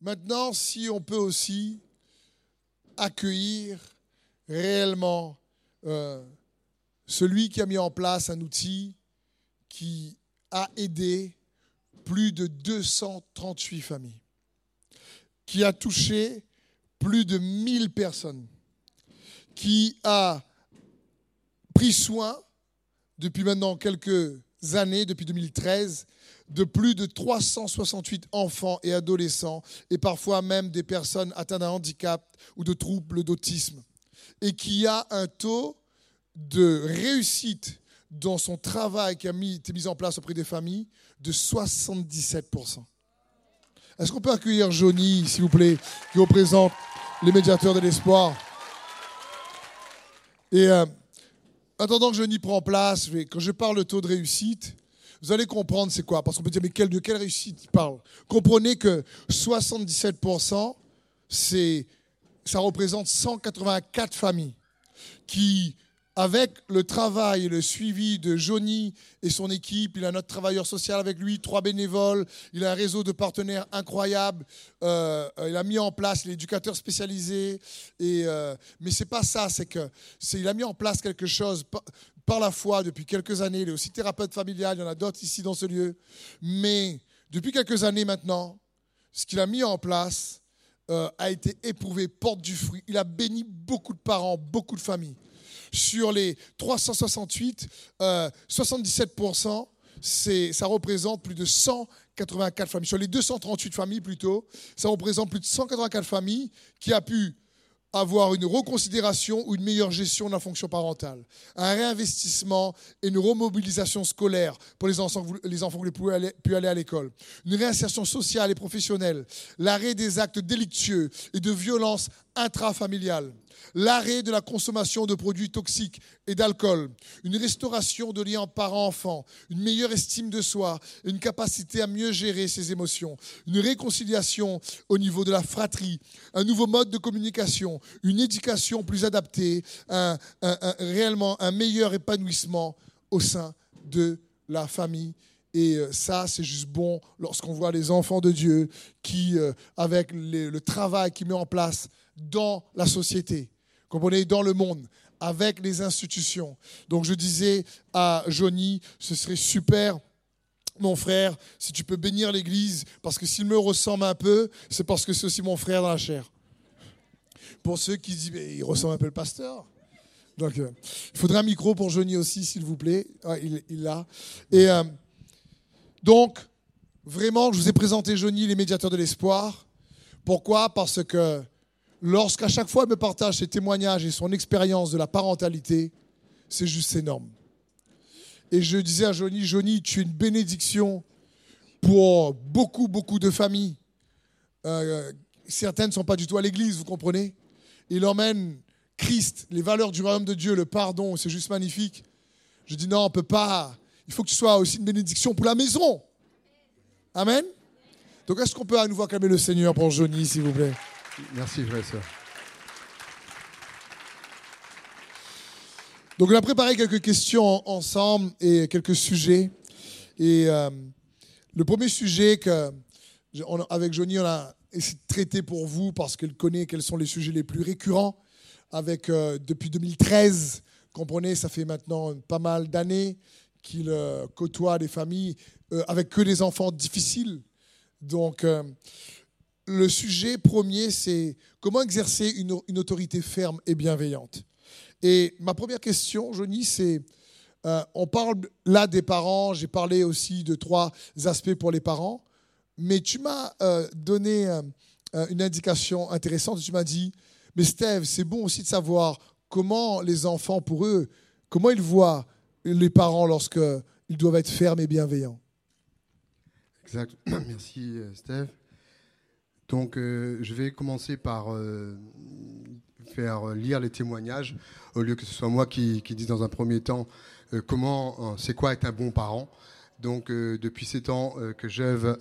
Maintenant, si on peut aussi accueillir réellement euh, celui qui a mis en place un outil qui a aidé plus de 238 familles, qui a touché plus de 1000 personnes, qui a pris soin depuis maintenant quelques années, depuis 2013, de plus de 368 enfants et adolescents, et parfois même des personnes atteintes d'un handicap ou de troubles d'autisme, et qui a un taux de réussite dans son travail qui a été mis en place auprès des familles de 77%. Est-ce qu'on peut accueillir Johnny, s'il vous plaît, qui représente les médiateurs de l'espoir? Et euh, attendant que Johnny prend place, quand je parle de taux de réussite, vous allez comprendre c'est quoi. Parce qu'on peut dire, mais de quelle réussite il parle Comprenez que 77%, ça représente 184 familles qui avec le travail et le suivi de Johnny et son équipe, il a notre travailleur social avec lui, trois bénévoles, il a un réseau de partenaires incroyable, euh, il a mis en place l'éducateur spécialisé, et, euh, mais c'est pas ça, c'est que il a mis en place quelque chose par, par, la foi depuis quelques années, il est aussi thérapeute familial, il y en a d'autres ici dans ce lieu, mais depuis quelques années maintenant, ce qu'il a mis en place euh, a été éprouvé, porte du fruit, il a béni beaucoup de parents, beaucoup de familles sur les 368, 77%, euh, ça représente plus de 184 familles. Sur les 238 familles plutôt, ça représente plus de 184 familles qui a pu avoir une reconsidération ou une meilleure gestion de la fonction parentale, un réinvestissement et une remobilisation scolaire pour les enfants, qui aller, pu aller à l'école, une réinsertion sociale et professionnelle, l'arrêt des actes délictueux et de violences intrafamiliales, l'arrêt de la consommation de produits toxiques et d'alcool, une restauration de liens parents-enfants, une meilleure estime de soi, une capacité à mieux gérer ses émotions, une réconciliation au niveau de la fratrie, un nouveau mode de communication, une éducation plus adaptée, réellement un meilleur épanouissement au sein de la famille. Et euh, ça, c'est juste bon lorsqu'on voit les enfants de Dieu qui, euh, avec le travail qu'ils met en place dans la société, comprenez, dans le monde, avec les institutions. Donc je disais à Johnny, ce serait super mon frère, si tu peux bénir l'Église, parce que s'il me ressemble un peu, c'est parce que c'est aussi mon frère dans la chair. Pour ceux qui disent, mais il ressemble un peu le pasteur. Donc, euh, il faudrait un micro pour Johnny aussi, s'il vous plaît. il l'a. Et donc, vraiment, je vous ai présenté Johnny, les médiateurs de l'espoir. Pourquoi? Parce que lorsqu'à chaque fois il me partage ses témoignages et son expérience de la parentalité, c'est juste énorme. Et je disais à Johnny, Johnny, tu es une bénédiction pour beaucoup, beaucoup de familles. Euh, certaines ne sont pas du tout à l'église, vous comprenez? Il emmène Christ, les valeurs du royaume de Dieu, le pardon, c'est juste magnifique. Je dis non, on ne peut pas. Il faut que tu sois aussi une bénédiction pour la maison. Amen. Donc est-ce qu'on peut à nouveau acclamer le Seigneur pour Johnny, s'il vous plaît? Merci, frère Donc, on a préparé quelques questions ensemble et quelques sujets. Et euh, le premier sujet que, avec Johnny, on a essayé de traiter pour vous parce qu'elle connaît quels sont les sujets les plus récurrents. Avec, euh, depuis 2013, comprenez, ça fait maintenant pas mal d'années qu'il euh, côtoie des familles avec que des enfants difficiles. Donc, le sujet premier, c'est comment exercer une, autorité ferme et bienveillante. Et ma première question, Johnny, c'est, euh, on parle là des parents, j'ai parlé aussi de trois aspects pour les parents, mais tu m'as euh, donné euh, une indication intéressante, tu m'as dit, mais Steve, c'est bon aussi de savoir comment les enfants, pour eux, comment ils voient les parents lorsqu'ils doivent être fermes et bienveillants. Exact. Merci, Steve. Donc, euh, je vais commencer par euh, faire lire les témoignages, au lieu que ce soit moi qui, dise dans un premier temps euh, comment, c'est quoi être un bon parent. Donc, depuis ces temps que j'œuvre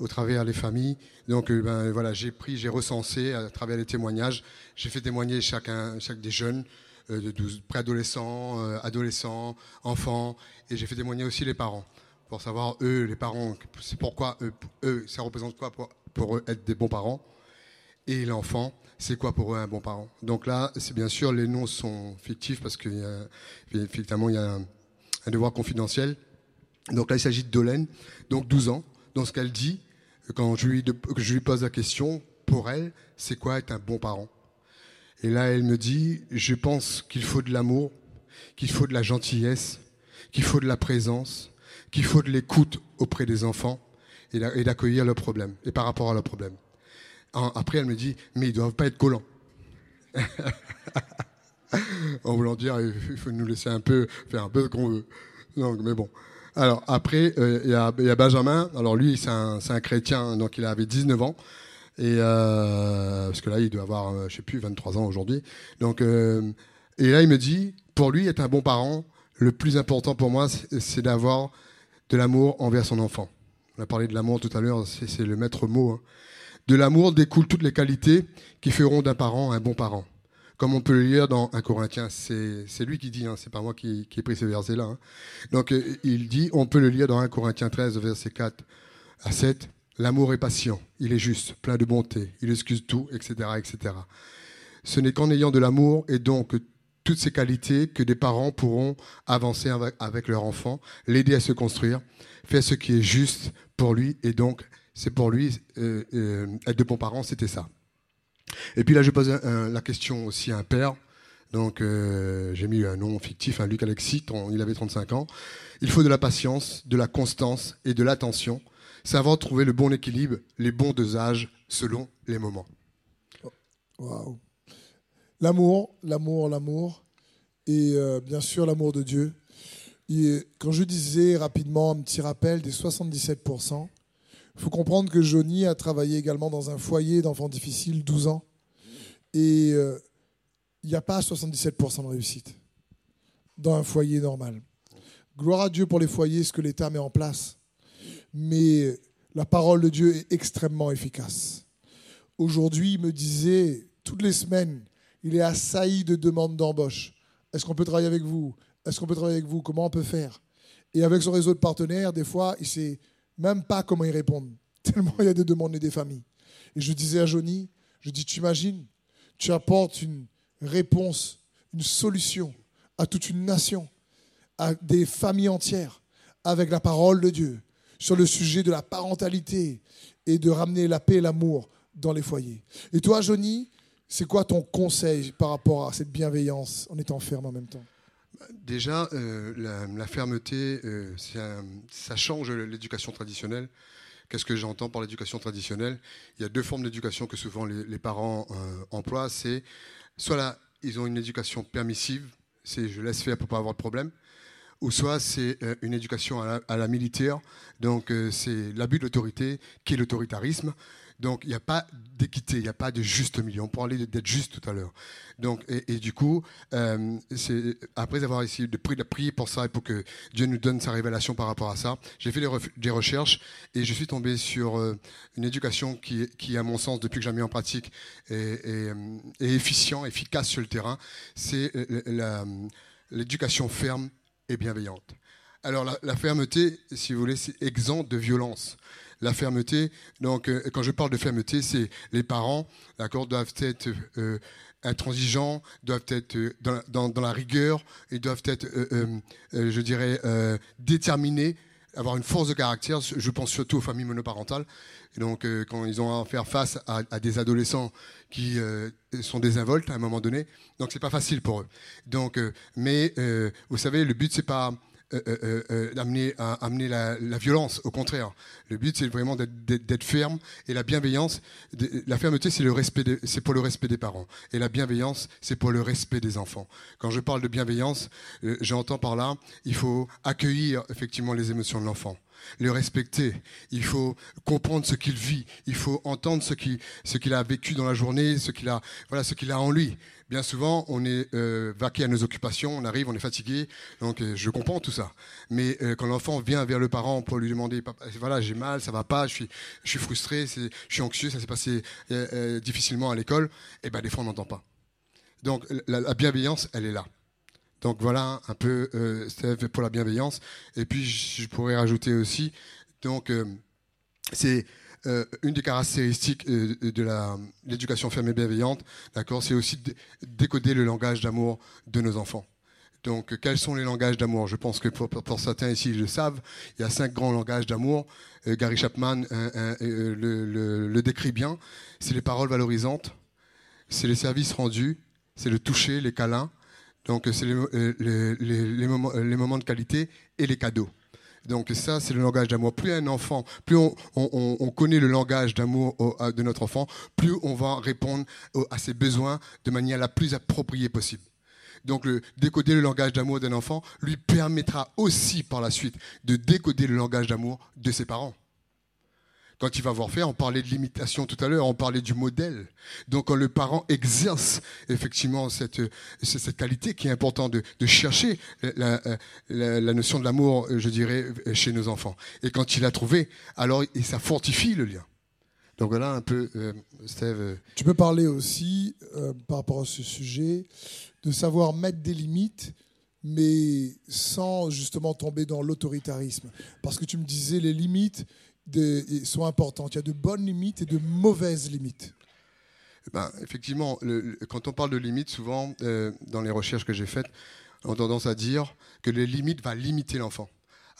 au travers des familles, donc ben, voilà, j'ai pris, j'ai recensé à travers les témoignages, j'ai fait témoigner chacun, des jeunes de 12 préadolescents, adolescents, enfants, et j'ai fait témoigner aussi les parents pour savoir eux, les parents, c'est pourquoi eux, eux, ça représente quoi pour, pour eux être des bons parents Et l'enfant, c'est quoi pour eux un bon parent Donc là, c'est bien sûr, les noms sont fictifs parce qu'il effectivement, il y a un, devoir confidentiel. Donc là, il s'agit de Dolène, donc 12 ans. Donc ce qu'elle dit, quand je lui, je lui pose la question, pour elle, c'est quoi être un bon parent? Et là, elle me dit, je pense qu'il faut de l'amour, qu'il faut de la gentillesse, qu'il faut de la présence, qu'il faut de l'écoute auprès des enfants et d'accueillir leurs problèmes, et par rapport à leurs problèmes. Après, elle me dit, mais ils ne doivent pas être collants. en voulant dire, il faut nous laisser un peu faire un peu ce qu'on veut. Donc, mais bon. Alors après, euh, il y, a, Benjamin. Alors lui, c'est un, un, chrétien, donc il avait 19 ans. Et euh, parce que là, il doit avoir, euh, je sais plus, 23 ans aujourd'hui. Donc, euh, et là, il me dit, pour lui, être un bon parent, le plus important pour moi, c'est d'avoir de l'amour envers son enfant. On a parlé de l'amour tout à l'heure, c'est le maître mot. Hein. De l'amour découlent toutes les qualités qui feront d'un parent un bon parent. Comme on peut le lire dans un Corinthien, c'est lui qui dit, hein, c'est pas moi qui, qui ai pris ce verset-là. Hein. Donc il dit, on peut le lire dans 1 Corinthiens 13, verset 4 à 7. L'amour est patient, il est juste, plein de bonté, il excuse tout, etc., etc. Ce n'est qu'en ayant de l'amour et donc toutes ces qualités que des parents pourront avancer avec, leur enfant, l'aider à se construire, faire ce qui est juste pour lui, et donc c'est pour lui, euh, euh, être de bons parents, c'était ça. Et puis là, je pose la question aussi à un père, donc euh, j'ai mis un nom fictif, un Luc Alexis, il avait 35 ans. Il faut de la patience, de la constance et de l'attention, savoir trouver le bon équilibre, les bons dosages selon les moments. Waouh L'amour, l'amour, l'amour, et euh, bien sûr l'amour de Dieu. Quand je disais rapidement un petit rappel des 77%, il faut comprendre que Johnny a travaillé également dans un foyer d'enfants difficiles, 12 ans. Et euh, il n'y a pas 77% de réussite dans un foyer normal. Gloire à Dieu pour les foyers, ce que l'État met en place. Mais la parole de Dieu est extrêmement efficace. Aujourd'hui, il me disait, toutes les semaines, il est assailli de demandes d'embauche. Est-ce qu'on peut travailler avec vous? Est-ce qu'on peut travailler avec vous? Comment on peut faire? Et avec son réseau de partenaires, des fois, il ne sait même pas comment y répondre. Tellement il y a des demandes des familles. Et je disais à Johnny, je dis, tu imagines, tu apportes une réponse, une solution à toute une nation, à des familles entières, avec la parole de Dieu, sur le sujet de la parentalité et de ramener la paix et l'amour dans les foyers. Et toi, Johnny, c'est quoi ton conseil par rapport à cette bienveillance en étant ferme en même temps? Déjà, euh, la, fermeté, euh, ça change l'éducation traditionnelle. Qu'est-ce que j'entends par l'éducation traditionnelle? Il y a deux formes d'éducation que souvent les, parents euh, emploient. C'est soit là, ils ont une éducation permissive, c'est je laisse faire pour pas avoir de problème, ou soit c'est une éducation à la, militaire, donc c'est l'abus de l'autorité qui est l'autoritarisme. Donc, il n'y a pas d'équité, il n'y a pas de juste milieu. On parlait d'être juste tout à l'heure. Donc, et, du coup, euh, après avoir essayé de prier, pour ça et pour que Dieu nous donne sa révélation par rapport à ça, j'ai fait des, recherches et je suis tombé sur euh, une éducation qui, qui, à mon sens, depuis que j'ai mis en pratique, est, est, efficient, efficace sur le terrain. C'est l'éducation ferme bienveillante. Alors, la, fermeté, si vous voulez, c'est exempt de violence la fermeté. Donc, euh, quand je parle de fermeté, c'est les parents, d'accord, doivent être euh, intransigeants, doivent être euh, dans, la rigueur, ils doivent être, je dirais, déterminés, avoir une force de caractère. Je pense surtout aux familles monoparentales. donc, quand ils ont à faire face à, des adolescents qui sont désinvoltes à un moment donné, donc c'est pas facile pour eux. Donc, mais vous savez, le but c'est pas euh, euh, euh, d'amener amener la, violence. Au contraire, le but c'est vraiment d'être ferme et la bienveillance. La fermeté c'est le respect, c'est pour le respect des parents et la bienveillance c'est pour le respect des enfants. Quand je parle de bienveillance, j'entends par là, il faut accueillir effectivement les émotions de l'enfant le respecter, il faut comprendre ce qu'il vit, il faut entendre ce qu'il a vécu dans la journée, ce qu'il a voilà ce qu'il a en lui. Bien souvent, on est euh, vaqué à nos occupations, on arrive, on est fatigué, donc euh, je comprends tout ça. Mais euh, quand l'enfant vient vers le parent pour lui demander, voilà, j'ai mal, ça va pas, je suis, frustré, je suis anxieux, ça s'est passé difficilement à l'école, et eh ben des fois on n'entend pas. Donc la, bienveillance, elle est là. Donc voilà un peu Steve pour la bienveillance. Et puis je pourrais rajouter aussi, donc c'est euh, une des caractéristiques euh, de l'éducation fermée bienveillante, d'accord, c'est aussi de décoder le langage d'amour de nos enfants. Donc, quels sont les langages d'amour? Je pense que pour, certains ici le savent. Il y a cinq grands langages d'amour. Gary Chapman le, décrit bien. C'est les paroles valorisantes, c'est les services rendus, c'est le toucher, les câlins. Donc, c'est les, les, moments, les moments de qualité et les cadeaux. Donc ça, c'est le langage d'amour. Plus un enfant, plus on, connaît le langage d'amour de notre enfant, plus on va répondre à ses besoins de manière la plus appropriée possible. Donc décoder le langage d'amour d'un enfant lui permettra aussi par la suite de décoder le langage d'amour de ses parents quand il va voir faire, on parlait de l'imitation tout à l'heure, on parlait du modèle. Donc quand le parent exerce effectivement cette, cette qualité qui est importante de, chercher la, notion de l'amour, je dirais, chez nos enfants. Et quand il l'a trouvé, alors ça fortifie le lien. Donc voilà un peu, euh, Steve. Euh, tu peux parler aussi, euh, par rapport à ce sujet, de savoir mettre des limites mais sans justement tomber dans l'autoritarisme. Parce que tu me disais, les limites, sont importantes. Il y a de bonnes limites et de mauvaises limites. Eh ben, effectivement, quand on parle de limites, souvent, euh, dans les recherches que j'ai faites, on a tendance à dire que les limites vont limiter l'enfant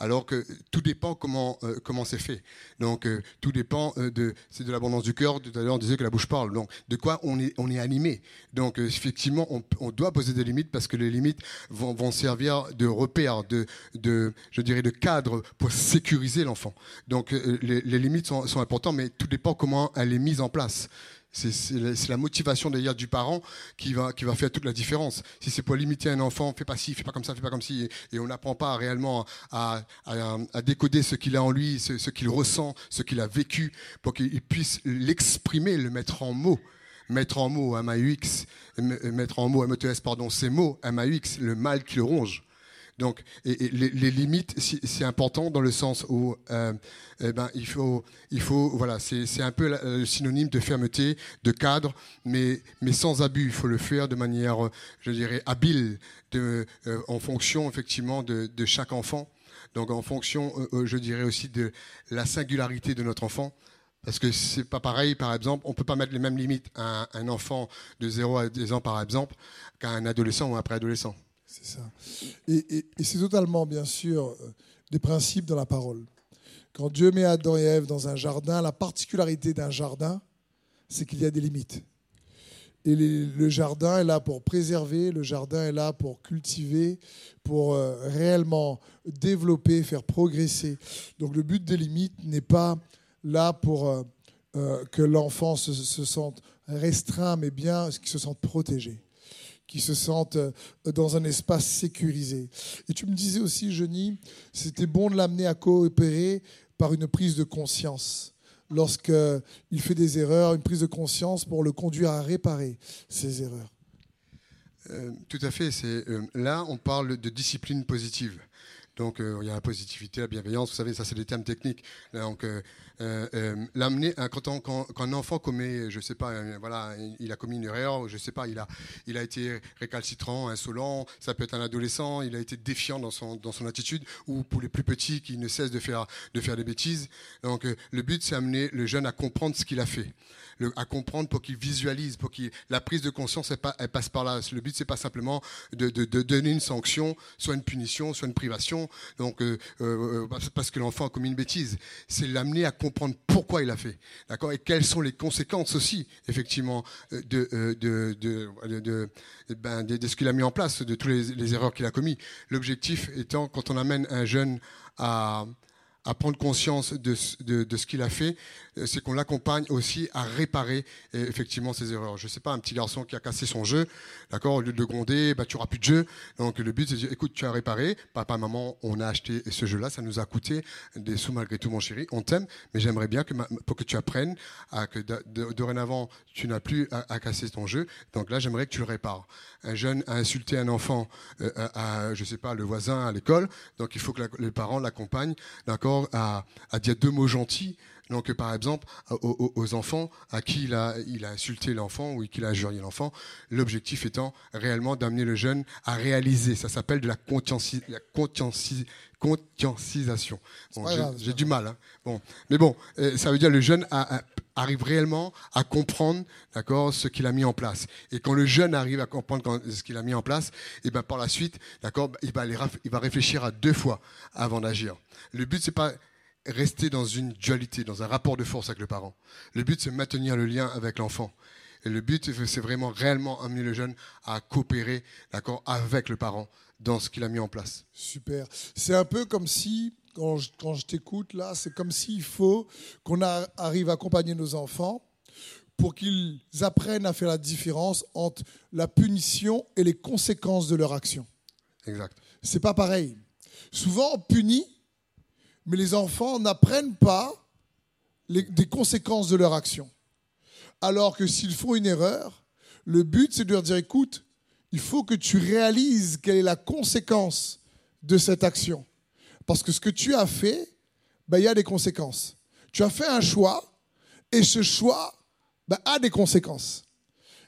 alors que tout dépend comment euh, comment c'est fait. Donc euh, tout dépend euh, de c'est de l'abondance du cœur. Tout à l'heure on disait que la bouche parle. Donc de quoi on est on est animé. Donc effectivement on, on, doit poser des limites parce que les limites vont, vont servir de repère, de de je dirais de cadre pour sécuriser l'enfant. Donc les, limites sont, sont importantes, mais tout dépend comment elle est mise en place. C'est la motivation d'ailleurs du parent qui va, faire toute la différence. Si c'est pour limiter un enfant, fais pas ci, fais pas comme ça, fais pas comme ci, et, on n'apprend pas réellement à, décoder ce qu'il a en lui, ce, qu'il ressent, ce qu'il a vécu, pour qu'il puisse l'exprimer, le mettre en mots mettre en mots MAUX, mettre en mots METS, pardon, ces mots MAUX, le mal qui le ronge. Donc, les, limites, c'est important dans le sens où, euh, eh ben, il faut, il faut, voilà, c'est un peu le synonyme de fermeté, de cadre, mais, mais sans abus. Il faut le faire de manière, je dirais, habile, euh, en fonction effectivement de, chaque enfant. Donc, en fonction, euh, je dirais aussi de la singularité de notre enfant. Parce que c'est pas pareil, par exemple, on peut pas mettre les mêmes limites à un enfant de 0 à 10 ans, par exemple, qu'à un adolescent ou un préadolescent. C'est ça. Et, c'est totalement, bien sûr, euh, des principes dans la parole. Quand Dieu met Adam et Ève dans un jardin, la particularité d'un jardin, c'est qu'il y a des limites. Et le jardin est là pour préserver, le jardin est là pour cultiver, pour euh, réellement développer, faire progresser. Donc le but des limites n'est pas là pour euh, que l'enfant se, se, sente restreint, mais bien qu'il se sente protégé qui se sentent euh, dans un espace sécurisé. Et tu me disais aussi, Jenny, c'était bon de l'amener à coopérer par une prise de conscience. Lorsqu'il fait des erreurs, une prise de conscience pour le conduire à réparer ses erreurs. Euh, tout à fait. C'est, euh, là, on parle de discipline positive. Donc, il y a la positivité, la bienveillance, vous savez, ça, c'est des termes techniques. Donc, euh, euh, l'amener quand, un enfant commet, je sais pas, euh, voilà, il a commis une erreur, je sais pas, il a, il a été récalcitrant, insolent, ça peut être un adolescent, il a été défiant dans son, dans son attitude, ou pour les plus petits qui ne cessent de faire, de faire des bêtises. Donc le but, c'est amener le jeune à comprendre ce qu'il a fait à comprendre pour qu'il visualise, pour qu'il la prise de conscience elle, passe par là. Le but c'est pas simplement de, donner une sanction, soit une punition, soit une privation. Donc euh, euh, parce que l'enfant a commis une bêtise, c'est l'amener à comprendre pourquoi il a fait, d'accord, et quelles sont les conséquences aussi effectivement euh, de de de, ben, de, ce qu'il a mis en place, de toutes les, les erreurs qu'il a commis. L'objectif étant quand on amène un jeune à à prendre conscience de, ce qu'il a fait, euh, c'est qu'on l'accompagne aussi à réparer euh, effectivement ses erreurs. Je ne sais pas, un petit garçon qui a cassé son jeu, d'accord, au lieu de gronder, bah, tu n'auras plus de jeu. Donc le but, c'est de dire, écoute, tu as réparé, papa, maman, on a acheté ce jeu-là, ça nous a coûté des sous malgré tout, mon chéri, on t'aime, mais j'aimerais bien que pour que tu apprennes à que dorénavant, tu n'as plus à, casser ton jeu. Donc là, j'aimerais que tu le répares. Un jeune a insulté un enfant, euh, à, je sais pas, le voisin à l'école, donc il faut que les parents l'accompagnent, d'accord, à, dire deux mots gentils Donc, par exemple, aux, enfants à qui il a, il a insulté l'enfant ou qu'il a injurié l'enfant, l'objectif étant réellement d'amener le jeune à réaliser. Ça s'appelle de la, conscientisation. J'ai du mal. Hein. Bon. Mais bon, euh, ça veut dire le jeune arrive réellement à comprendre d'accord, ce qu'il a mis en place. Et quand le jeune arrive à comprendre ce qu'il a mis en place, et eh ben par la suite, d'accord, il va, il va réfléchir à deux fois avant d'agir. Le but, c'est pas rester dans une dualité, dans un rapport de force avec le parent. Le but, c'est maintenir le lien avec l'enfant. Et le but, c'est vraiment réellement amener le jeune à coopérer d'accord, avec le parent dans ce qu'il a mis en place. Super. C'est un peu comme si, quand je, quand je t'écoute là, c'est comme s'il faut qu'on arrive à accompagner nos enfants pour qu'ils apprennent à faire la différence entre la punition et les conséquences de leur action. Exact. C'est pas pareil. Souvent, on punit, mais les enfants n'apprennent pas des conséquences de leur action. Alors que s'ils font une erreur, le but, c'est de leur dire, écoute, il faut que tu réalises quelle est la conséquence de cette action. Parce que ce que tu as fait, ben, il y a des conséquences. Tu as fait un choix, et ce choix ben, a des conséquences.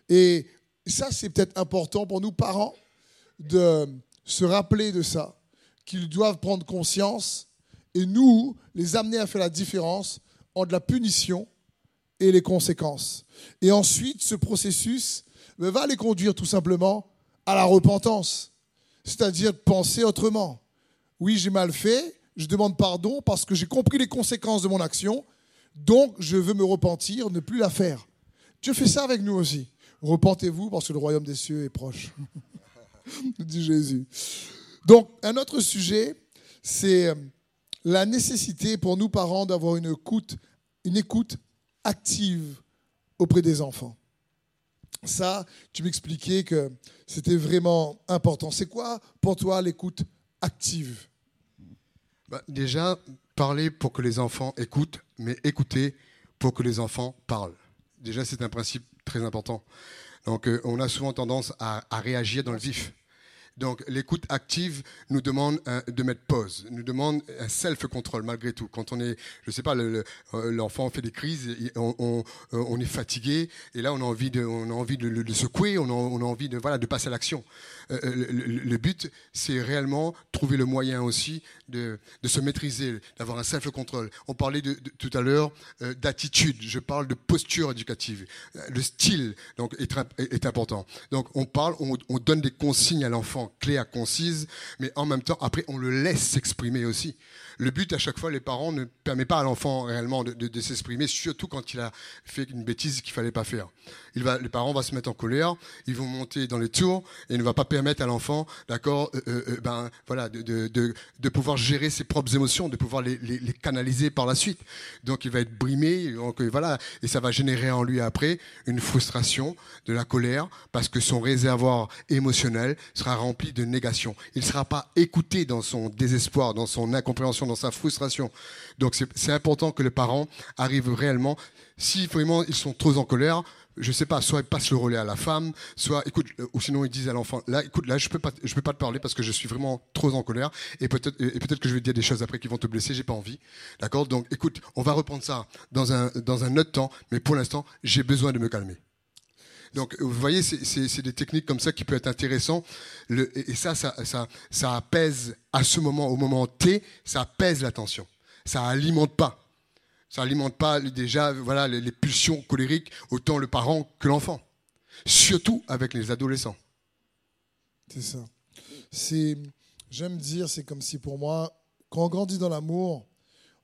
Et ça, c'est peut-être important pour nous, parents, de se rappeler de ça, qu'ils doivent prendre conscience et nous, les amener à faire la différence entre la punition et les conséquences. Et ensuite, ce processus va les conduire tout simplement à la repentance, c'est-à-dire penser autrement. Oui, j'ai mal fait, je demande pardon parce que j'ai compris les conséquences de mon action, donc je veux me repentir, ne plus la faire. Dieu fait ça avec nous aussi. Repentez-vous parce que le royaume des cieux est proche, dit Jésus. Donc, un autre sujet, c'est euh, la nécessité pour nous parents d'avoir une écoute, active auprès des enfants. Ça, tu m'expliquais que c'était vraiment important. C'est quoi pour toi l'écoute active? Bah, Déjà, parler pour que les enfants écoutent, mais écouter pour que les enfants parlent. Déjà, c'est un principe très important. Donc, euh, on a souvent tendance à réagir dans le vif. Donc l'écoute active nous demande de mettre pause, nous demande un self-control malgré tout. Quand on est, je sais pas, euh, l'enfant fait des crises, on, est fatigué et là on a envie de, on a envie de le secouer, on a, envie de voilà de passer à l'action. Euh, euh, le, but c'est réellement trouver le moyen aussi de, se maîtriser, d'avoir un self-control. On parlait tout à l'heure d'attitude, je parle de posture éducative. Le style donc est important. Donc on parle, on donne des consignes à l'enfant clair, concise, mais en même temps, après, on le laisse s'exprimer aussi. Le but, à chaque fois, les parents ne permettent pas à l'enfant réellement de, s'exprimer, surtout quand il a fait une bêtise qu'il fallait pas faire. Il va, les parents vont se mettre en colère, ils vont monter dans les tours et ne va pas permettre à l'enfant, d'accord, euh, euh, euh, ben voilà, de, de, pouvoir gérer ses propres émotions, de pouvoir les, les, canaliser par la suite. Donc il va être brimé, donc voilà, et ça va générer en lui après une frustration, de la colère, parce que son réservoir émotionnel sera rempli de négation. Il ne sera pas écouté dans son désespoir, dans son incompréhension dans sa frustration. Donc c'est important que les parents arrivent réellement, si vraiment ils sont trop en colère, je sais pas, soit ils passent le relais à la femme, soit écoute, euh, ou sinon ils disent à l'enfant, là, écoute, là, je peux peux pas te parler parce que je suis vraiment trop en colère et peut-être, peut-être que je vais te dire des choses après qui vont te blesser, j'ai pas envie, d'accord? Donc, écoute, on va reprendre ça dans un dans un autre temps, mais pour l'instant, j'ai besoin de me calmer. Donc, vous voyez, c'est des techniques comme ça qui peuvent être intéressantes. et ça, ça, ça, apaise à ce moment, au moment T, ça apaise la tension. Ça alimente pas. Ça alimente pas déjà voilà, les, les pulsions colériques, autant le parent que l'enfant. Surtout avec les adolescents. C'est ça. J'aime dire, c'est comme si pour moi, quand on grandit dans l'amour,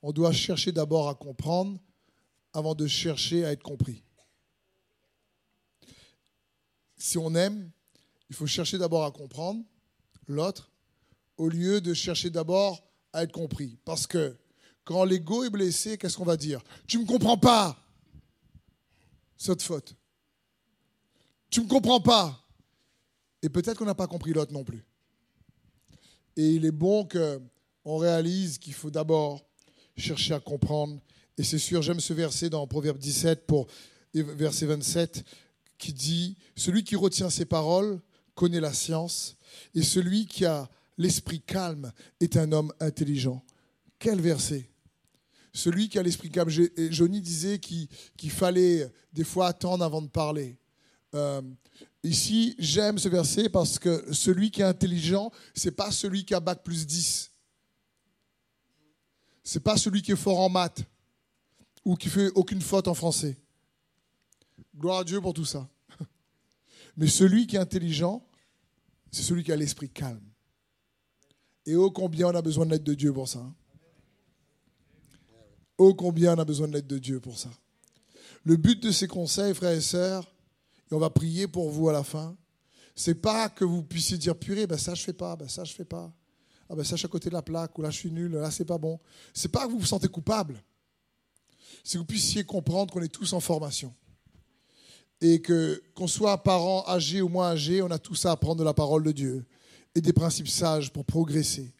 on doit chercher d'abord à comprendre avant de chercher à être compris si on aime, il faut chercher d'abord à comprendre l'autre au lieu de chercher d'abord à être compris. Parce que quand l'ego est blessé, qu'est-ce qu'on va dire? Tu ne me comprends pas. C'est votre faute. Tu ne me comprends pas. Et peut-être qu'on n'a pas compris l'autre non plus. Et il est bon qu'on réalise qu'il faut d'abord chercher à comprendre. Et c'est sûr, j'aime ce verset dans Proverbe 17 pour verset 27 qui dit, celui qui retient ses paroles connaît la science, et celui qui a l'esprit calme est un homme intelligent. Quel verset celui qui a l'esprit calme. Johnny disait qu'il fallait des fois attendre avant de parler. Euh, ici, j'aime ce verset parce que celui qui est intelligent, c'est pas celui qui a bac plus 10. C'est pas celui qui est fort en maths ou qui fait aucune faute en français. Gloire à Dieu pour tout ça. Mais celui qui est intelligent, c'est celui qui a l'esprit calme. Et oh combien on a besoin de l'aide de Dieu pour ça. Hein? Oh combien on a besoin de l'aide de Dieu pour ça. Le but de ces conseils, frères et sœurs, et on va prier pour vous à la fin, c'est pas que vous puissiez dire purée, ben ça je fais pas, ben ça je fais pas. Ah ben ça je suis à côté de la plaque, ou là je suis nul, là c'est pas bon. C'est pas que vous vous sentez coupable. C'est que vous puissiez comprendre qu'on est tous en formation. Et que qu'on soit parents âgés ou moins âgés, on a tous à apprendre de la parole de Dieu et des principes sages pour progresser.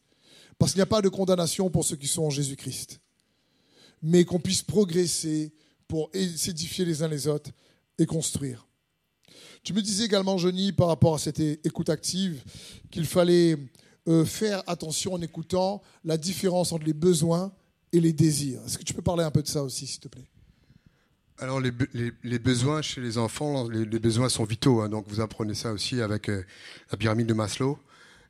Parce qu'il n'y a pas de condamnation pour ceux qui sont en Jésus-Christ mais qu'on puisse progresser pour s'édifier les uns les autres et construire. Tu me disais également, Johnny, par rapport à cette écoute active, qu'il fallait euh, faire attention en écoutant la différence entre les besoins et les désirs. Est-ce que tu peux parler un peu de ça aussi, s'il te plaît? Alors les, besoins chez les enfants, les, besoins sont vitaux. Hein. donc vous apprenez ça aussi avec euh, la pyramide de Maslow.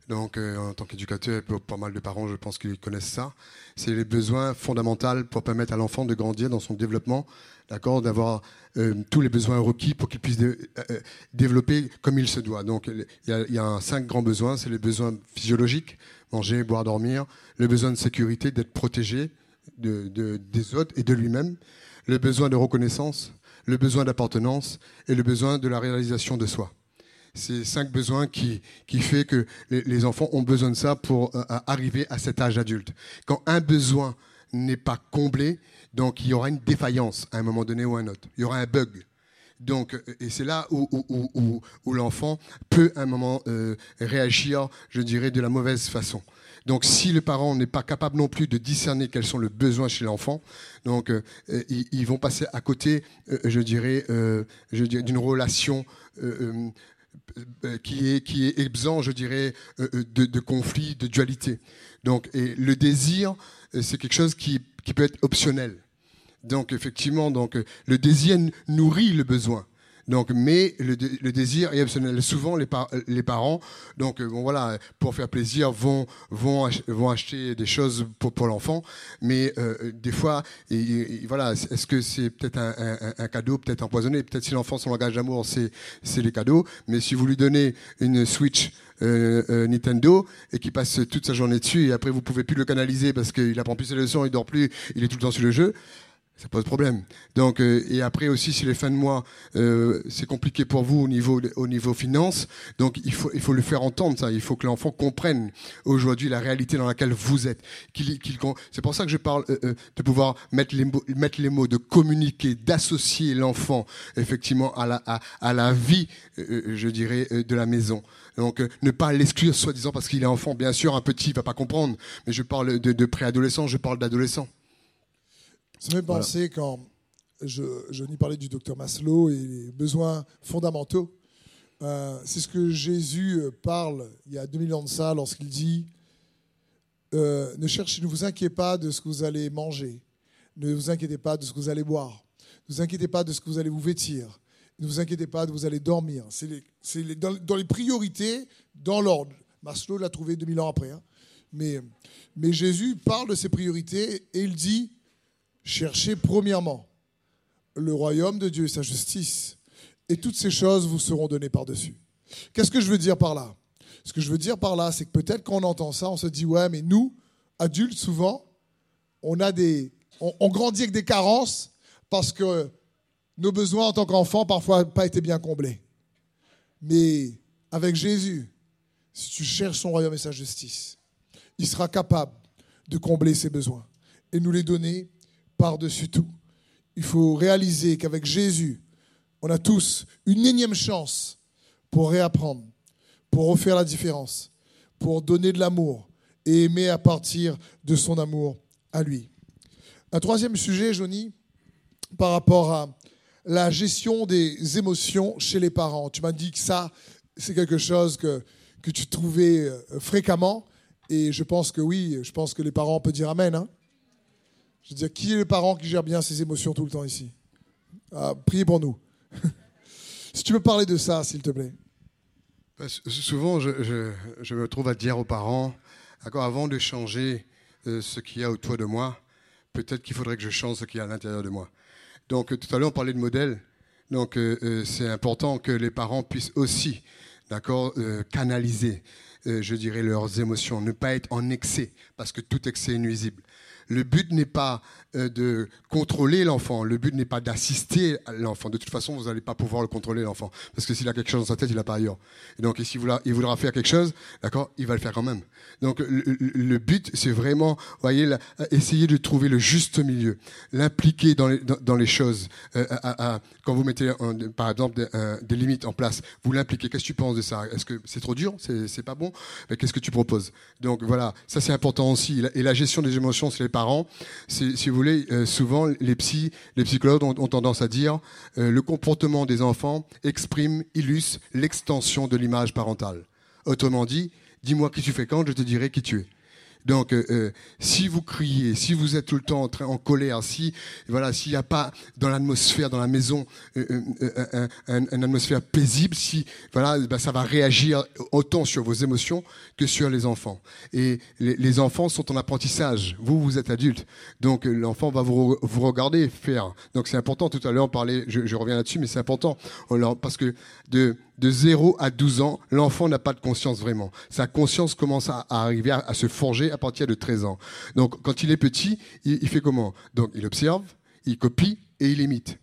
Donc, euh, en tant qu'éducateur, pas mal de parents, je pense qu'ils connaissent ça. C'est les besoins fondamentaux pour permettre à l'enfant de grandir dans son développement, d'accord, d'avoir euh, tous les besoins requis pour qu'il puisse développer comme il se doit. Donc, il y a, cinq grands besoins. C'est les besoins physiologiques, manger, boire, dormir, le besoin de sécurité, d'être protégé de, de, des autres et de lui-même, le besoin de reconnaissance, le besoin d'appartenance et le besoin de la réalisation de soi ces cinq besoins qui, qui fait que les, enfants ont besoin de ça pour euh, arriver à cet âge adulte. Quand un besoin n'est pas comblé, donc il y aura une défaillance à un moment donné ou à un autre. Il y aura un bug. Donc, euh, et c'est là où, où, où, où l'enfant peut à un moment euh, réagir, je dirais, de la mauvaise façon. Donc, si le parent n'est pas capable non plus de discerner quels sont les besoins chez l'enfant, donc ils, ils, vont passer à côté, je dirais, je dirais d'une relation euh, qui est, qui exempt, je dirais, euh, euh, de, conflits, de dualité. Donc, et le désir, c'est quelque chose qui, peut être optionnel. Donc, effectivement, le désir nourrit le besoin. Donc, mais le, désir est optionnel. Souvent, les, parents, donc bon voilà, pour faire plaisir, vont vont vont acheter des choses pour l'enfant, mais euh, des fois, voilà, est-ce que c'est peut-être un, cadeau, peut-être empoisonné, peut-être si l'enfant son langage d'amour c'est c'est les cadeaux, mais si vous lui donnez une Switch euh, euh, Nintendo et qui passe toute sa journée dessus et après vous pouvez plus le canaliser parce qu'il apprend plus ses leçons, il dort plus, il est tout le temps sur le jeu ça pose problème. Donc euh, et après aussi si les fins de mois euh, c'est compliqué pour vous au niveau au niveau finance, donc il faut il faut le faire entendre ça. Il faut que l'enfant comprenne aujourd'hui la réalité dans laquelle vous êtes. Qu'il, qu'il c'est pour ça que je parle euh, de pouvoir mettre les mots mettre les mots, de communiquer, d'associer l'enfant effectivement à la à, à la vie, je dirais de la maison. Donc ne pas l'exclure soi-disant parce qu'il est enfant. Bien sûr, un petit va pas comprendre, mais je parle de, de préadolescent, je parle d'adolescent. Ça me fait penser quand je, je n'y parlais du docteur Maslow et les besoins fondamentaux. Euh, c'est ce que Jésus parle il y a 2000 ans de ça lorsqu'il dit euh, ne, cherchez, ne vous inquiétez pas de ce que vous allez manger, ne vous inquiétez pas de ce que vous allez boire, ne vous inquiétez pas de ce que vous allez vous vêtir, ne vous inquiétez pas de ce que vous allez dormir. C'est les, dans, dans, les priorités, dans l'ordre. Maslow l'a trouvé 2000 ans après. Hein. Mais, mais Jésus parle de ses priorités et il dit Cherchez premièrement le royaume de Dieu et sa justice, et toutes ces choses vous seront données par-dessus. Qu'est-ce que je veux dire par là? Ce que je veux dire par là, c'est que peut-être quand on entend ça, on se dit, ouais, mais nous, adultes, souvent, on, a des, on, grandit avec des carences parce que nos besoins en tant qu'enfants, parfois, n'ont pas été bien comblés. Mais avec Jésus, si tu cherches son royaume et sa justice, il sera capable de combler ses besoins et nous les donner par-dessus tout. Il faut réaliser qu'avec Jésus, on a tous une énième chance pour réapprendre, pour refaire la différence, pour donner de l'amour et aimer à partir de son amour à lui. Un troisième sujet, Johnny, par rapport à la gestion des émotions chez les parents. Tu m'as dit que ça, c'est quelque chose que, que tu trouvais euh, fréquemment. Et je pense que oui, je pense que les parents peuvent dire Amen. Hein Je veux dire, qui est le parent qui gère bien ses émotions tout le temps ici ah, Priez pour nous. si tu veux parler de ça, s'il te plaît. Souvent, je, je, me trouve à dire aux parents, avant de changer euh, ce qu'il y a autour de moi, peut-être qu'il faudrait que je change ce qu'il y a à l'intérieur de moi. Donc, tout à l'heure, on parlait de modèle. Donc, euh, euh, c'est important que les parents puissent aussi, d'accord, canaliser, je dirais, leurs émotions, ne pas être en excès, parce que tout excès est nuisible. Le but n'est pas euh, de contrôler l'enfant, le but n'est pas d'assister l'enfant. De toute façon, vous n'allez pas pouvoir le contrôler, l'enfant. Parce que s'il a quelque chose dans sa tête, il n'a pas ailleurs. Et donc, s'il voudra, il voudra faire quelque chose, d'accord, il va le faire quand même. Donc, le, but, c'est vraiment, voyez, essayer de trouver le juste milieu, l'impliquer dans les, dans, les choses. Euh, quand vous mettez, par exemple, des, limites en place, vous l'impliquez. Qu'est-ce que tu penses de ça? Est-ce que c'est trop dur? C'est pas bon? Qu'est-ce que tu proposes? Donc, voilà, ça c'est important aussi. Et la gestion des émotions, c'est les parents. Si vous voulez, euh, souvent les psychologues ont, tendance à dire euh, le comportement des enfants exprime, illustre l'extension de l'image parentale. Autrement dit, dis-moi qui tu fais quand, je te dirai qui tu es. Donc, euh, euh, si vous criez, si vous êtes tout le temps en, train, en colère, si voilà, s'il n'y a pas dans l'atmosphère, dans la maison, euh, une atmosphère paisible, si voilà, ben, ça va réagir autant sur vos émotions que sur les enfants. Et les, enfants sont en apprentissage. Vous, vous êtes adulte, donc l'enfant va vous, regarder faire. Donc, c'est important. Tout à l'heure, on parlait, je, je reviens là-dessus, mais c'est important parce que de de 0 à 12 ans, l'enfant n'a pas de conscience vraiment. Sa conscience commence à, arriver à, se forger à partir de 13 ans. Donc quand il est petit, il fait comment? Donc il observe, il copie et il imite.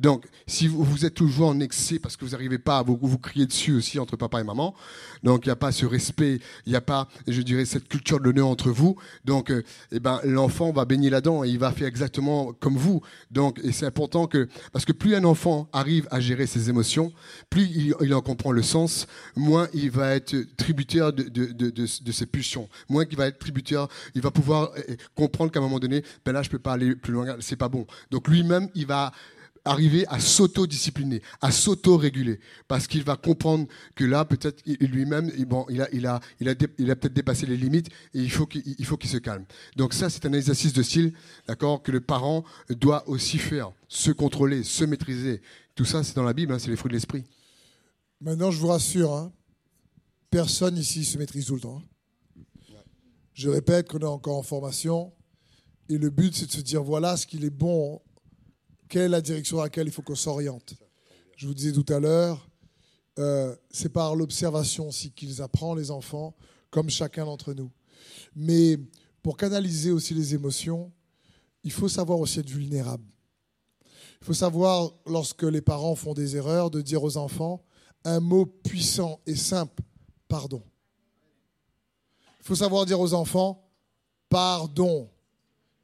Donc, si vous, êtes toujours en excès parce que vous n'arrivez pas à vous, vous crier dessus aussi entre papa et maman, donc il n'y a pas ce respect, il n'y a pas, je dirais, cette culture de l'honneur entre vous. Donc, euh, eh ben, l'enfant va baigner là-dedans et il va faire exactement comme vous. Donc, et c'est important que, parce que plus un enfant arrive à gérer ses émotions, plus il, en comprend le sens, moins il va être tributaire de, de, ses pulsions, moins il va être tributaire, il va pouvoir euh, comprendre qu'à un moment donné, ben là, je peux pas aller plus loin, c'est pas bon. Donc lui-même, il va arriver à s'auto-discipliner, à s'auto-réguler, parce qu'il va comprendre que là, peut-être lui-même, bon, il a, il a, il a, il a peut-être dépassé les limites et il faut qu'il se calme. Donc ça, c'est un exercice de style, d'accord, que le parent doit aussi faire, se contrôler, se maîtriser. Tout ça, c'est dans la Bible, hein, c'est les fruits de l'esprit. Maintenant, je vous rassure, hein, personne ici se maîtrise tout le temps. Hein. Je répète qu'on est encore en formation et le but, c'est de se dire voilà ce qu'il est bon quelle est la direction dans laquelle il faut qu'on s'oriente. Je vous disais tout à l'heure, euh, c'est par l'observation aussi qu'ils apprennent, les enfants, comme chacun d'entre nous. Mais pour canaliser aussi les émotions, il faut savoir aussi être vulnérable. Il faut savoir, lorsque les parents font des erreurs, de dire aux enfants un mot puissant et simple, pardon. Il faut savoir dire aux enfants, pardon,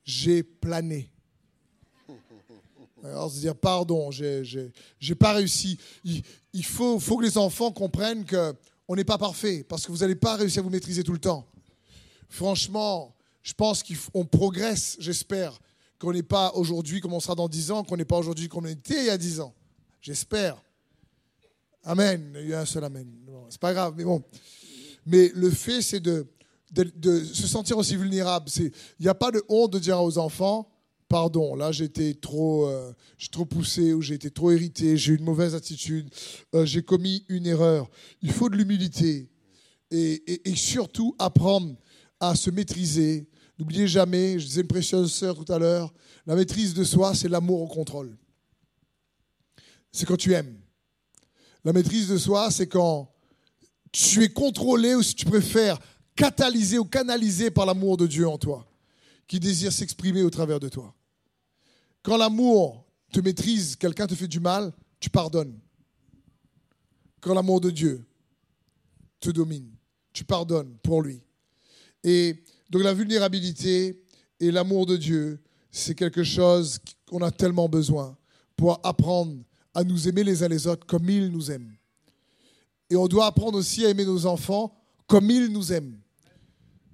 j'ai plané. Alors, se dire, pardon, j'ai pas réussi. Il, faut, faut, que les enfants comprennent qu'on n'est pas parfait, parce que vous n'allez pas réussir à vous maîtriser tout le temps. Franchement, je pense qu'on progresse, j'espère, qu'on n'est pas aujourd'hui comme on sera dans 10 ans, qu'on n'est pas aujourd'hui comme on était il y a 10 ans. J'espère. Amen. Il y a un seul Amen. c'est pas grave, mais bon. Mais le fait, c'est de, de, se sentir aussi vulnérable. Il n'y a pas de honte de dire aux enfants, pardon, là j'étais trop, euh, trop poussé ou j'ai été trop irrité, j'ai eu une mauvaise attitude, euh, j'ai commis une erreur. Il faut de l'humilité et, surtout apprendre à se maîtriser. N'oubliez jamais, je disais une précieuse sœur tout à l'heure, la maîtrise de soi, c'est l'amour au contrôle. C'est quand tu aimes. La maîtrise de soi, c'est quand tu es contrôlé ou si tu préfères catalysé ou canalisé par l'amour de Dieu en toi qui désire s'exprimer au travers de toi. Quand l'amour te maîtrise, quelqu'un te fait du mal, tu pardonnes. Quand l'amour de Dieu te domine, tu pardonnes pour lui. Et donc la vulnérabilité et l'amour de Dieu, c'est quelque chose qu'on a tellement besoin pour apprendre à nous aimer les uns les autres comme il nous aime. Et on doit apprendre aussi à aimer nos enfants comme il nous aime.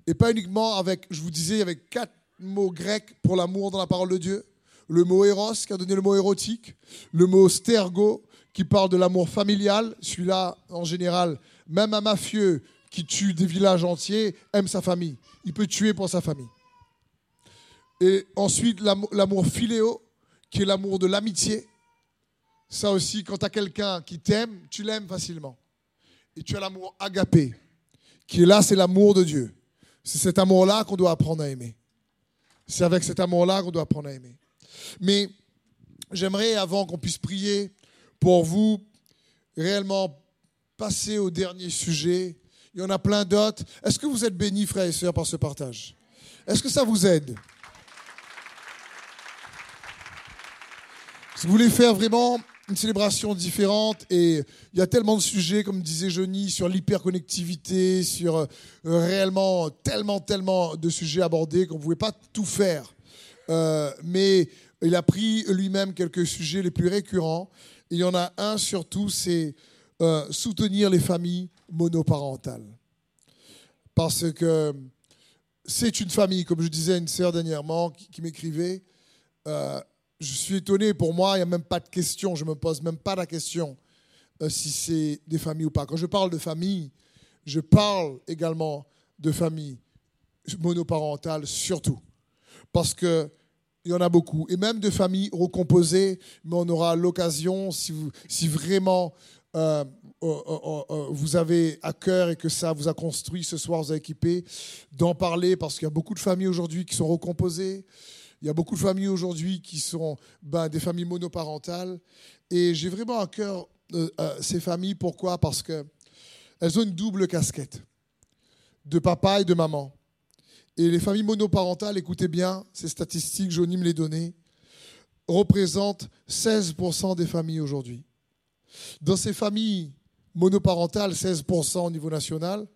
Et pas uniquement avec, je vous disais, avec quatre mot grec pour l'amour dans la parole de Dieu, le mot éros qui a donné le mot érotique, le mot stergo qui parle de l'amour familial. Celui-là, en général, même un mafieux qui tue des villages entiers aime sa famille. Il peut tuer pour sa famille. Et ensuite, l'amour philéo, qui est l'amour de l'amitié. Ça aussi, quand tu as quelqu'un qui t'aime, tu l'aimes facilement. Et tu as l'amour agapé, qui est là, c'est l'amour de Dieu. C'est cet amour-là qu'on doit apprendre à aimer. C'est avec cet amour-là qu'on doit apprendre à aimer. Mais j'aimerais, avant qu'on puisse prier pour vous, réellement passer au dernier sujet. Il y en a plein d'autres. Est-ce que vous êtes bénis, frères et sœurs, par ce partage? Est-ce que ça vous aide? Si vous voulez faire vraiment une célébration différente, et il y a tellement de sujets, comme disait Johnny, sur l'hyperconnectivité, sur euh, réellement tellement, tellement de sujets abordés qu'on ne pouvait pas tout faire. Euh, mais il a pris lui-même quelques sujets les plus récurrents. il y en a un surtout, c'est euh, soutenir les familles monoparentales. Parce que c'est une famille, comme je disais à une sœur dernièrement qui, m'écrivait, euh, je suis étonné, pour moi, il n'y a même pas de question, je ne me pose même pas la question euh, si c'est des familles ou pas. Quand je parle de famille, je parle également de famille monoparentale surtout. Parce que il y en a beaucoup. Et même de familles recomposées, mais on aura l'occasion, si, vraiment euh, euh, euh, vous avez à cœur et que ça vous a construit ce soir, vous a équipé, d'en parler parce qu'il y a beaucoup de familles aujourd'hui qui sont recomposées. Il y a beaucoup de familles aujourd'hui qui sont ben, des familles monoparentales. Et j'ai vraiment à cœur ces familles. Pourquoi? Parce qu'elles ont une double casquette de papa et de maman. Et les familles monoparentales, écoutez bien, ces statistiques, Johnny me les données, représentent 16% des familles aujourd'hui. Dans ces familles monoparentales, 16% au niveau national,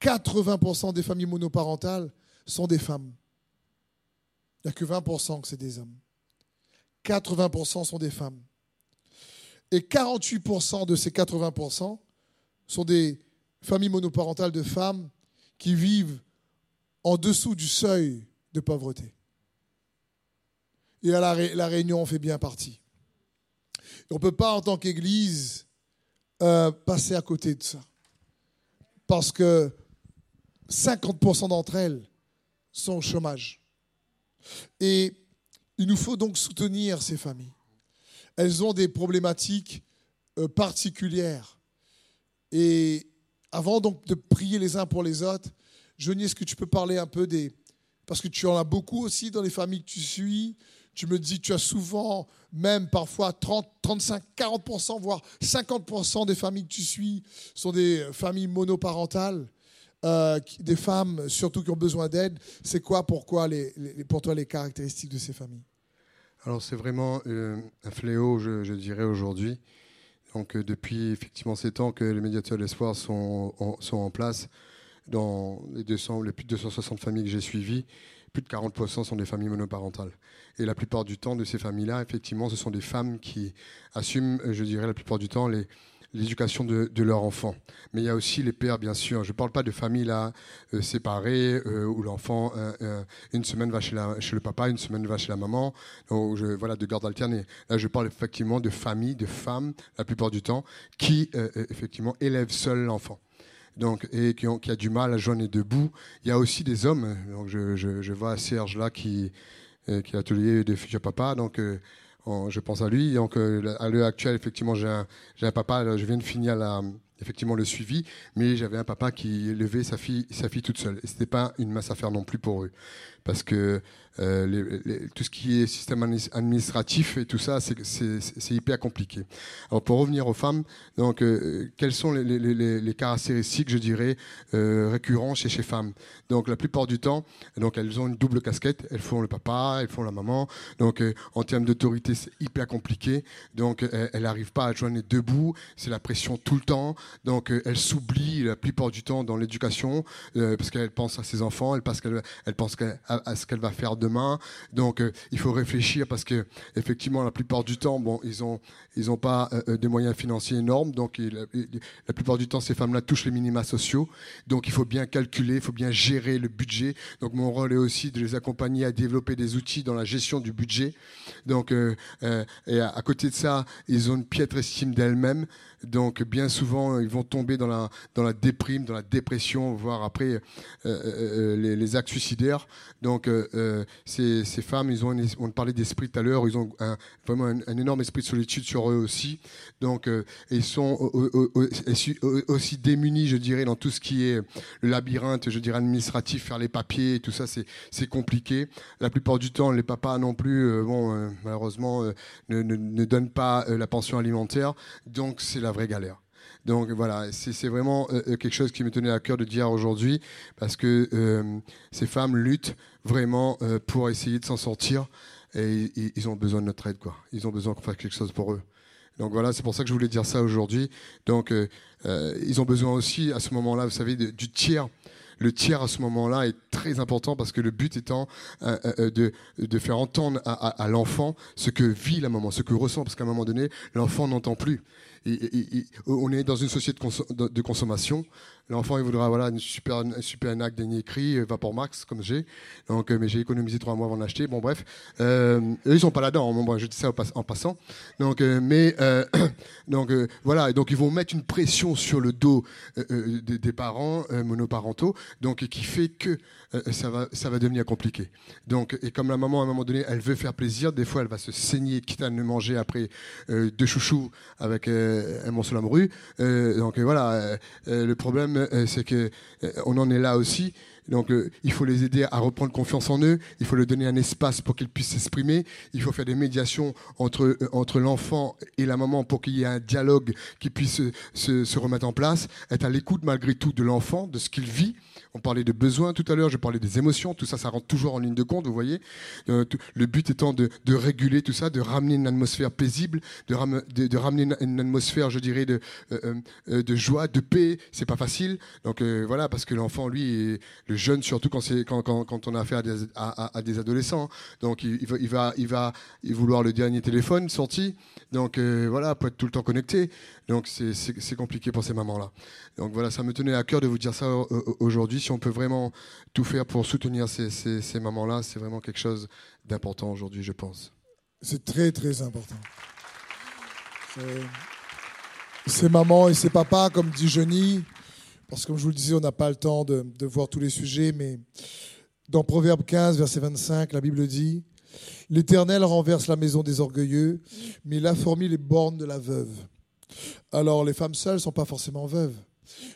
80% des familles monoparentales sont des femmes. Il n'y a que 20% que c'est des hommes. 80% sont des femmes. Et 48% de ces 80% sont des familles monoparentales de femmes qui vivent en dessous du seuil de pauvreté. Et à la, Réunion, on fait bien partie. On ne peut pas, en tant qu'Église, euh, passer à côté de ça. Parce que 50% d'entre elles sont au chômage. Et il nous faut donc soutenir ces familles. Elles ont des problématiques euh, particulières. Et avant donc de prier les uns pour les autres, Johnny, est-ce que tu peux parler un peu des... Parce que tu en as beaucoup aussi dans les familles que tu suis, tu me dis tu as souvent, même parfois 30, 35, 40%, voire 50% des familles que tu suis sont des familles monoparentales, euh, des femmes surtout qui ont besoin d'aide. C'est quoi, pourquoi, pour toi, les caractéristiques de ces familles? Alors, c'est vraiment euh, un fléau, je, dirais, aujourd'hui. Donc, euh, depuis effectivement ces temps que les médiateurs d'espoir sont, sont en place dans les, 200, les plus de 260 familles que j'ai suivies plus de 40% sont des familles monoparentales. Et la plupart du temps de ces familles-là, effectivement, ce sont des femmes qui assument, je dirais, la plupart du temps, l'éducation de, de leurs enfants. Mais il y a aussi les pères, bien sûr. Je ne parle pas de familles euh, séparées euh, où l'enfant, euh, une semaine va chez, le papa, une semaine va chez la maman, donc voilà, de garde alternée. Là, je parle effectivement de familles, de femmes, la plupart du temps, qui effectivement élèvent seuls l'enfant donc, et qui, a du mal à joindre debout. Il y a aussi des hommes. Donc, je, vois Serge là qui, euh, qui est atelier de futur papa. Donc, euh, je pense à lui. Donc, euh, à l'heure actuelle, effectivement, j'ai un, papa. Je viens de finir effectivement le suivi, mais j'avais un papa qui élevait sa fille, sa fille toute seule. Et c'était pas une masse à faire non plus pour eux, parce que euh, tout ce qui est système administratif et tout ça, c'est hyper compliqué. Alors pour revenir aux femmes, donc euh, quelles sont les, caractéristiques, je dirais, euh, récurrentes chez femmes? Donc la plupart du temps, donc elles ont une double casquette. Elles font le papa, elles font la maman. Donc en termes d'autorité, c'est hyper compliqué. Donc elles n'arrivent pas à joindre les deux bouts. C'est la pression tout le temps. Donc elles s'oublient la plupart du temps dans l'éducation parce qu'elles pensent à ses enfants, elles, pensent qu'elle, elles pensent à, ce qu'elle va faire de demain. Donc, euh, il faut réfléchir parce que, effectivement, la plupart du temps, bon, ils ont, ils n'ont pas euh, euh, des moyens financiers énormes. Donc, la plupart du temps, ces femmes-là touchent les minima sociaux. Donc, il faut bien calculer, il faut bien gérer le budget. Donc, mon rôle est aussi de les accompagner à développer des outils dans la gestion du budget. Donc, et à, côté de ça, ils ont une piètre estime d'elles-mêmes. Donc bien souvent, ils vont tomber dans la, dans la déprime, dans la dépression, voire après les, les, actes suicidaires. Donc ces, ces, femmes, ils ont, on parlait d'esprit tout à l'heure, ils ont vraiment un, énorme esprit de solitude sur eux aussi. Donc, euh, ils sont aussi démunis, je dirais, dans tout ce qui est le labyrinthe, je dirais, administratif, faire les papiers, tout ça, c'est compliqué. La plupart du temps, les papas non plus, euh, bon, euh, malheureusement, ne, donnent pas la pension alimentaire. Donc, c'est la vraie galère. Donc voilà, c'est vraiment quelque chose qui me tenait à cœur de dire aujourd'hui, parce que ces femmes luttent vraiment pour essayer de s'en sortir et ils ont besoin de notre aide, quoi. Ils ont besoin qu'on fasse quelque chose pour eux. Donc voilà, c'est pour ça que je voulais dire ça aujourd'hui. Donc euh, euh, ils ont besoin aussi à ce moment-là, vous savez, du tiers. Le tiers à ce moment-là est très important parce que le but étant euh, de, de, faire entendre à, à l'enfant ce que vit la maman, ce que ressent, parce qu'à un moment donné, l'enfant n'entend plus. On est dans une société de consommation. L'enfant, il voudra voilà, une super, un super NAC dernier cri, euh, Vapor Max, comme j'ai. Donc, euh, mais j'ai économisé trois mois avant d'acheter. Bon, bref. Euh, eux, ils sont pas là-dedans. Bon, je dis ça en passant. Donc, euh, mais, donc, voilà. Donc, ils vont mettre une pression sur le dos des, parents monoparentaux. Donc, qui fait que ça va, ça va devenir compliqué. Donc, et comme la maman, à un moment donné, elle veut faire plaisir, des fois, elle va se saigner, quitte à ne manger après deux chouchous avec un morceau de donc, voilà. le problème, euh, c'est que euh, on en est là aussi. Donc, euh, il faut les aider à reprendre confiance en eux. Il faut leur donner un espace pour qu'ils puissent s'exprimer. Il faut faire des médiations entre entre l'enfant et la maman pour qu'il y ait un dialogue qui puisse se, se remettre en place. Être à l'écoute malgré tout de l'enfant, de ce qu'il vit. On parlait de besoins tout à l'heure, je parlais des émotions, tout ça, ça rentre toujours en ligne de compte, vous voyez. Euh, le but étant de, réguler tout ça, de ramener une atmosphère paisible, de, ramener une, atmosphère, je dirais, de, euh, euh, de joie, de paix. C'est pas facile. Donc voilà, parce que l'enfant, lui, le jeune, surtout quand, on a affaire à des, adolescents, donc il, va, il, va, il va vouloir le dernier téléphone sorti. Donc voilà, pour être tout le temps connecté. Donc c'est compliqué pour ces mamans-là. Donc voilà, ça me tenait à cœur de vous dire ça aujourd'hui si on peut vraiment tout faire pour soutenir ces, ces, mamans-là, c'est vraiment quelque chose d'important aujourd'hui, je pense. C'est très, très important. Ces mamans et ces papas, comme dit Johnny, parce que comme je vous le disais, on n'a pas le temps de, de voir tous les sujets, mais dans Proverbe 15, verset 25, la Bible dit L'Éternel renverse la maison des orgueilleux, mais il a formé les bornes de la veuve. Alors, les femmes seules ne sont pas forcément veuves.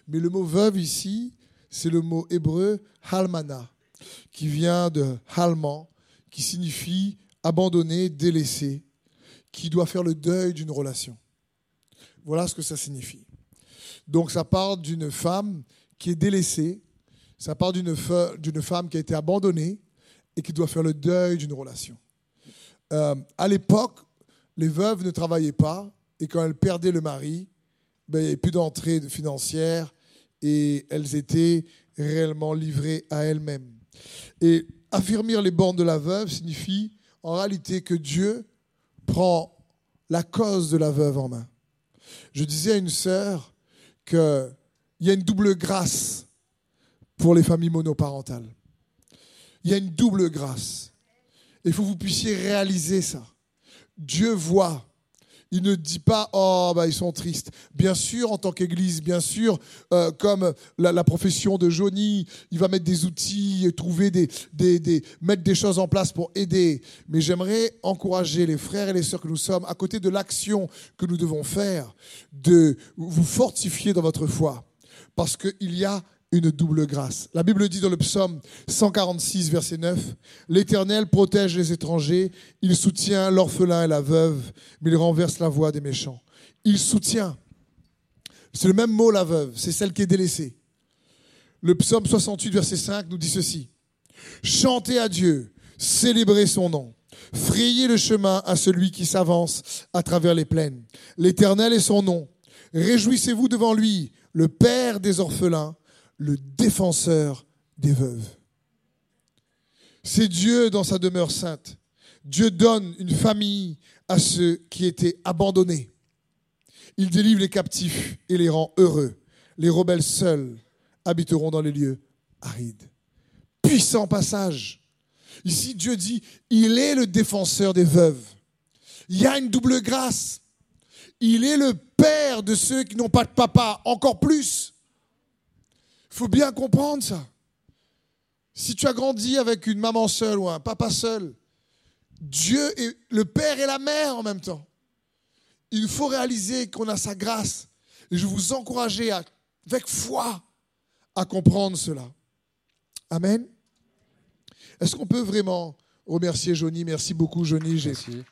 Mais le mot veuve ici, c'est le mot hébreu halmana, qui vient de halman, qui signifie abandonné, délaissé, qui doit faire le deuil d'une relation. Voilà ce que ça signifie. Donc ça parle d'une femme qui est délaissée, ça parle d'une femme qui a été abandonnée et qui doit faire le deuil d'une relation. Euh, à l'époque, les veuves ne travaillaient pas et quand elles perdaient le mari, ben, il n'y avait plus d'entrée financière, et elles étaient réellement livrées à elles-mêmes. Et affirmer les bornes de la veuve signifie en réalité que Dieu prend la cause de la veuve en main. Je disais à une sœur qu'il y a une double grâce pour les familles monoparentales. Il y a une double grâce. Il faut que vous puissiez réaliser ça. Dieu voit il ne dit pas oh bah ils sont tristes. Bien sûr, en tant qu'Église, bien sûr, euh, comme la, profession de Johnny, il va mettre des outils, trouver des, des, mettre des choses en place pour aider. Mais j'aimerais encourager les frères et les sœurs que nous sommes, à côté de l'action que nous devons faire, de vous fortifier dans votre foi, parce qu'il y a une double grâce. La Bible dit dans le psaume 146, verset 9, L'Éternel protège les étrangers, il soutient l'orphelin et la veuve, mais il renverse la voix des méchants. Il soutient. C'est le même mot, la veuve, c'est celle qui est délaissée. Le psaume 68, verset 5 nous dit ceci. Chantez à Dieu, célébrez son nom, frayez le chemin à celui qui s'avance à travers les plaines. L'Éternel est son nom. Réjouissez-vous devant lui, le Père des orphelins le défenseur des veuves. C'est Dieu dans sa demeure sainte. Dieu donne une famille à ceux qui étaient abandonnés. Il délivre les captifs et les rend heureux. Les rebelles seuls habiteront dans les lieux arides. Puissant passage. Ici, Dieu dit, il est le défenseur des veuves. Il y a une double grâce. Il est le père de ceux qui n'ont pas de papa, encore plus. Faut bien comprendre ça. Si tu as grandi avec une maman seule ou un papa seul, Dieu est le père et la mère en même temps. Il faut réaliser qu'on a sa grâce. Et je vous encourager à, avec foi à comprendre cela. Amen. Est-ce qu'on peut vraiment remercier Johnny? Merci beaucoup, Johnny. Merci.